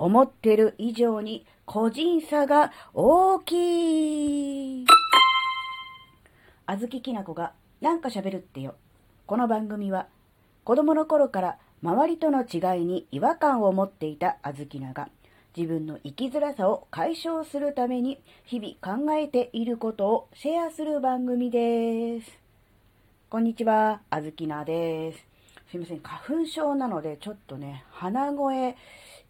思ってる以上に個人差が大きい。あずききなこがなんか喋るってよ。この番組は子供の頃から周りとの違いに違和感を持っていたあずきなが自分の生きづらさを解消するために日々考えていることをシェアする番組です。こんにちは、あずきなです。すいません、花粉症なのでちょっとね、鼻声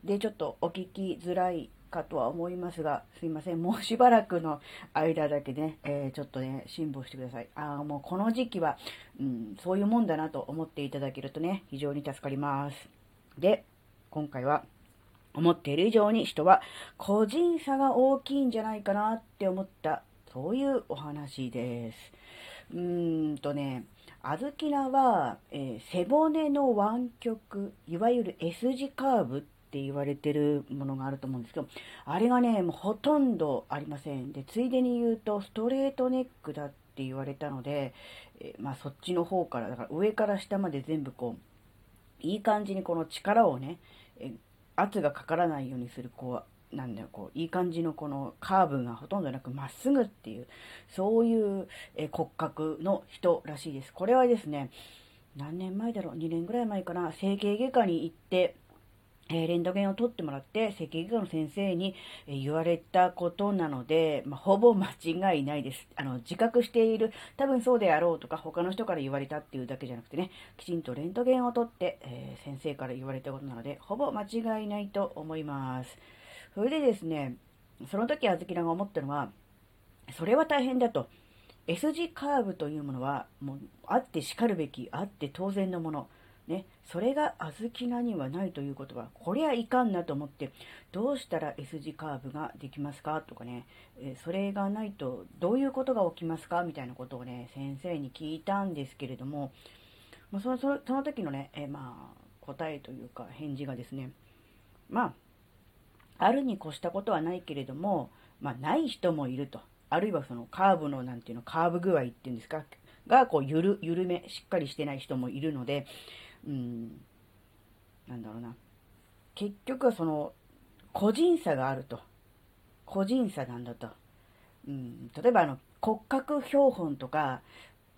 でちょっとお聞きづらいかとは思いますが、すいません。もうしばらくの間だけね、えー、ちょっとね、辛抱してください。ああ、もうこの時期は、うん、そういうもんだなと思っていただけるとね、非常に助かります。で、今回は、思っている以上に人は個人差が大きいんじゃないかなって思った、そういうお話です。うーんとね、あずきなは、えー、背骨の湾曲、いわゆる S 字カーブっって言われてるものがあると思うんですけど、あれがね、もうほとんどありません。で、ついでに言うと、ストレートネックだって言われたので、えー、まあそっちの方から、だから上から下まで全部こう、いい感じにこの力をね、え圧がかからないようにする、こう、なんだよ、こう、いい感じのこのカーブがほとんどなくまっすぐっていう、そういう、え骨格の人らしいです。これはですね、何年前だろう ?2 年ぐらい前かな？整形外科に行って、え、レントゲンを取ってもらって、整形外科の先生に、え、言われたことなので、まあ、ほぼ間違いないです。あの、自覚している、多分そうであろうとか、他の人から言われたっていうだけじゃなくてね、きちんとレントゲンを取って、えー、先生から言われたことなので、ほぼ間違いないと思います。それでですね、その時あずきらが思ったのは、それは大変だと。S 字カーブというものは、もう、あってしかるべき、あって当然のもの。ね、それが小豆菜にはないということは、こりゃいかんなと思って、どうしたら S 字カーブができますか？とかね、えそれがないとどういうことが起きますか？みたいなことをね、先生に聞いたんですけれども、まあ、そのそのその時のね、えまあ、答えというか返事がですね、まあ、あるに越したことはないけれども、まあ、ない人もいると。あるいはそのカーブの、なんていうの、カーブ具合っていうんですか、が、こう、緩め、しっかりしてない人もいるので、うん、なんだろうな。結局はその、個人差があると。個人差なんだと。うん、例えばあの、骨格標本とか、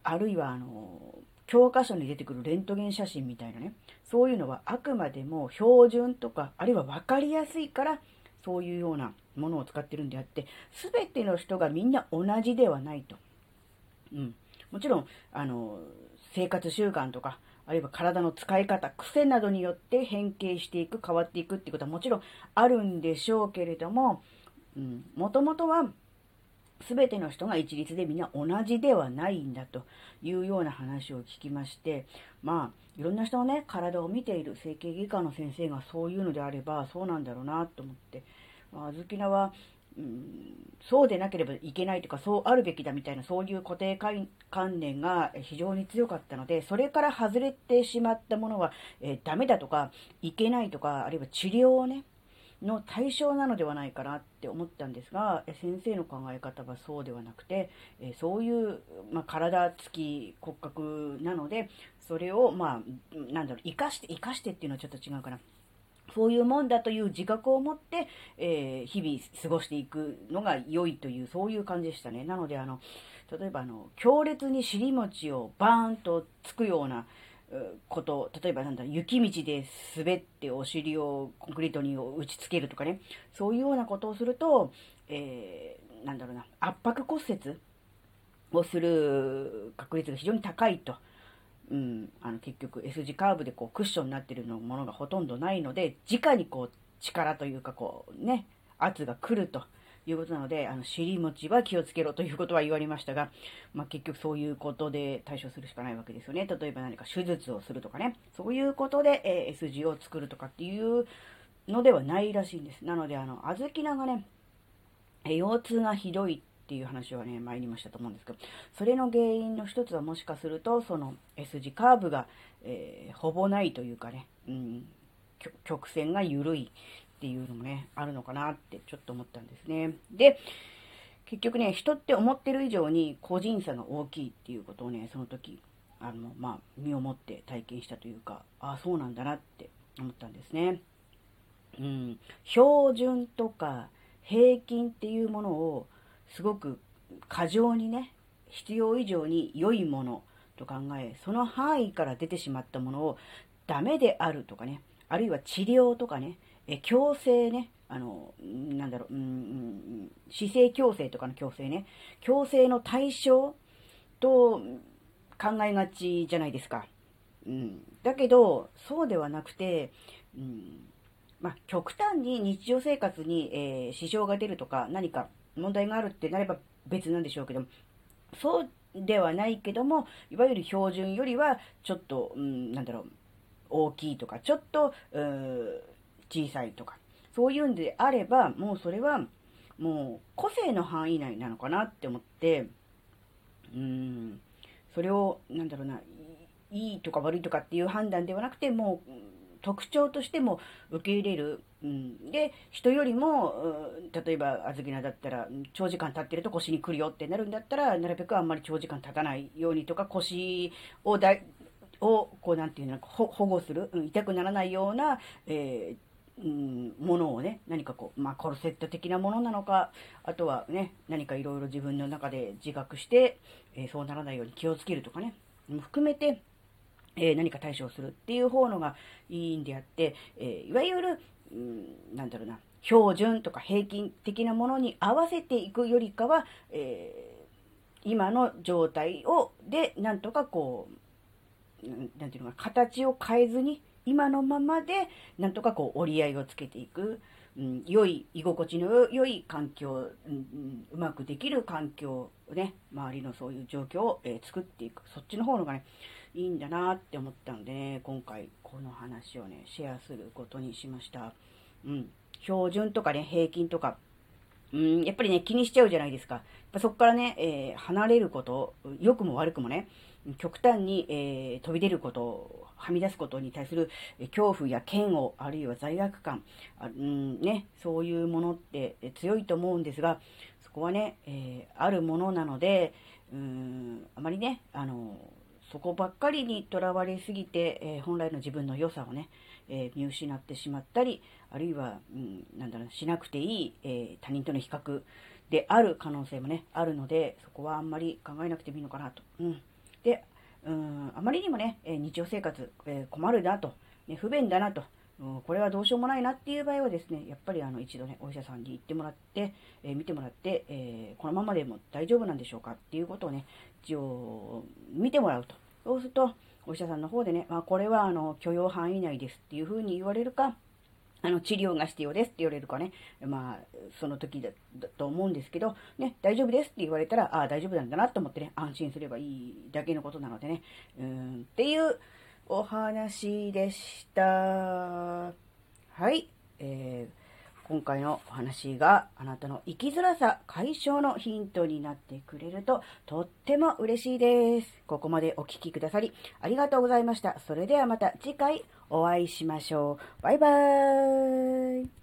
あるいはあの、教科書に出てくるレントゲン写真みたいなね、そういうのはあくまでも標準とか、あるいは分かりやすいから、そういうようなものを使ってるんであって、すべての人がみんな同じではないと。うん。もちろん、あの、生活習慣とか、あるいは体の使い方、癖などによって変形していく、変わっていくっていうことはもちろんあるんでしょうけれども、もともとは全ての人が一律でみんな同じではないんだというような話を聞きまして、まあ、いろんな人のね、体を見ている整形外科の先生がそういうのであれば、そうなんだろうなと思って、まあ、あずきなはうん、そうでなければいけないとか、そうあるべきだみたいな、そういう固定観念が非常に強かったので、それから外れてしまったものは、えー、ダメだとか、いけないとか、あるいは治療をね、の対象なのではないかなって思ったんですが、先生の考え方はそうではなくて、えそういう、まあ、体つき骨格なので、それを、まあ、なんだろう、生かして、生かしてっていうのはちょっと違うかな。そういうもんだという自覚を持って、えー、日々過ごしていくのが良いという、そういう感じでしたね。なので、あの、例えば、あの、強烈に尻餅をバーンとつくようなこと、例えばなんだ、雪道で滑ってお尻をコンクリートに打ちつけるとかね、そういうようなことをすると、えー、なんだろうな、圧迫骨折をする確率が非常に高いと。うん、あの結局 S 字カーブでこうクッションになってるのものがほとんどないので、直にこう力というかこうね、圧が来るということなので、あの尻餅は気をつけろということは言われましたが、まあ、結局そういうことで対処するしかないわけですよね。例えば何か手術をするとかね、そういうことで、え、S 字を作るとかっていうのではないらしいんです。なので、あの、小豆菜がね、腰痛がひどいっていう話はね、参りましたと思うんですけど、それの原因の一つはもしかすると、その S 字カーブが、えー、ほぼないというかね、うん、曲線が緩いっていうのもね、あるのかなってちょっと思ったんですね。で、結局ね、人って思ってる以上に個人差が大きいっていうことをね、その時、あの、まあ、身をもって体験したというか、ああ、そうなんだなって思ったんですね。うん、標準とか平均っていうものをすごく過剰にね、必要以上に良いものと考え、その範囲から出てしまったものをダメであるとかね、あるいは治療とかね、え強制ね、あの、なんだろう、うん、姿勢矯正とかの矯正ね、矯正の対象と考えがちじゃないですか。うん、だけど、そうではなくて、うんまあ、極端に日常生活に、えー、支障が出るとか、何か問題があるってなれば別なんでしょうけども、そうではないけども、いわゆる標準よりは、ちょっと、うん、なんだろう、大きいとか、ちょっと、小さいとか、そういうんであれば、もうそれは、もう個性の範囲内なのかなって思って、うん、それを、なんだろうな、いいとか悪いとかっていう判断ではなくて、もう特徴としても受け入れる。うん、で、人よりも、例えば、あずきなだったら、長時間立ってると腰に来るよってなるんだったら、なるべくあんまり長時間立たないようにとか、腰をだを、こう、なんていうの、保護する、うん、痛くならないような、えーうん、ものをね、何かこう、まあ、コルセット的なものなのか、あとはね、何かいろいろ自分の中で自覚して、えー、そうならないように気をつけるとかね、含めて、えー、何か対処をするっていう方のがいいんであって、えー、いわゆる、うん、なんだろうな、標準とか平均的なものに合わせていくよりかは、え今の状態を、で、なんとかこう、なんていうのか、形を変えずに、今のままで、なんとかこう折り合いをつけていく、うん、良い、居心地の良い環境、うん、うまくできる環境をね、周りのそういう状況を、えー、作っていく。そっちの方のがね、いいんだなって思ったのでね、今回この話をね、シェアすることにしました。うん。標準とかね、平均とか、うん、やっぱりね、気にしちゃうじゃないですか。やっぱそこからね、えー、離れること、良くも悪くもね、極端に、えー、飛び出ること、はみ出すことに対する恐怖や嫌悪、あるいは罪悪感、あうんね、そういうものって強いと思うんですが、そこはね、えー、あるものなので、うーん、あまりね、あの、そこばっかりにとらわれすぎて、えー、本来の自分の良さをね、えー、見失ってしまったり、あるいは、うん、なんだろう、しなくていい、え他人との比較である可能性もね、あるので、そこはあんまり考えなくてもいいのかなと。うん。で、うん、あまりにもね、え日常生活、え困るなと、ね、不便だなと、うん、これはどうしようもないなっていう場合はですね、やっぱりあの一度ね、お医者さんに行ってもらって、え、見てもらって、え、このままでも大丈夫なんでしょうかっていうことをね、一応見てもらうと。そうすると、お医者さんの方でね、まあ、これはあの許容範囲内ですっていうふうに言われるか、あの、治療が必要ですって言われるかね、まあ、その時だと思うんですけど、ね、大丈夫ですって言われたら、ああ、大丈夫なんだなと思ってね、安心すればいいだけのことなのでね、うん、っていうお話でした。はい、えー今回のお話があなたの生きづらさ解消のヒントになってくれるととっても嬉しいです。ここまでお聴きくださりありがとうございました。それではまた次回お会いしましょう。バイバーイ。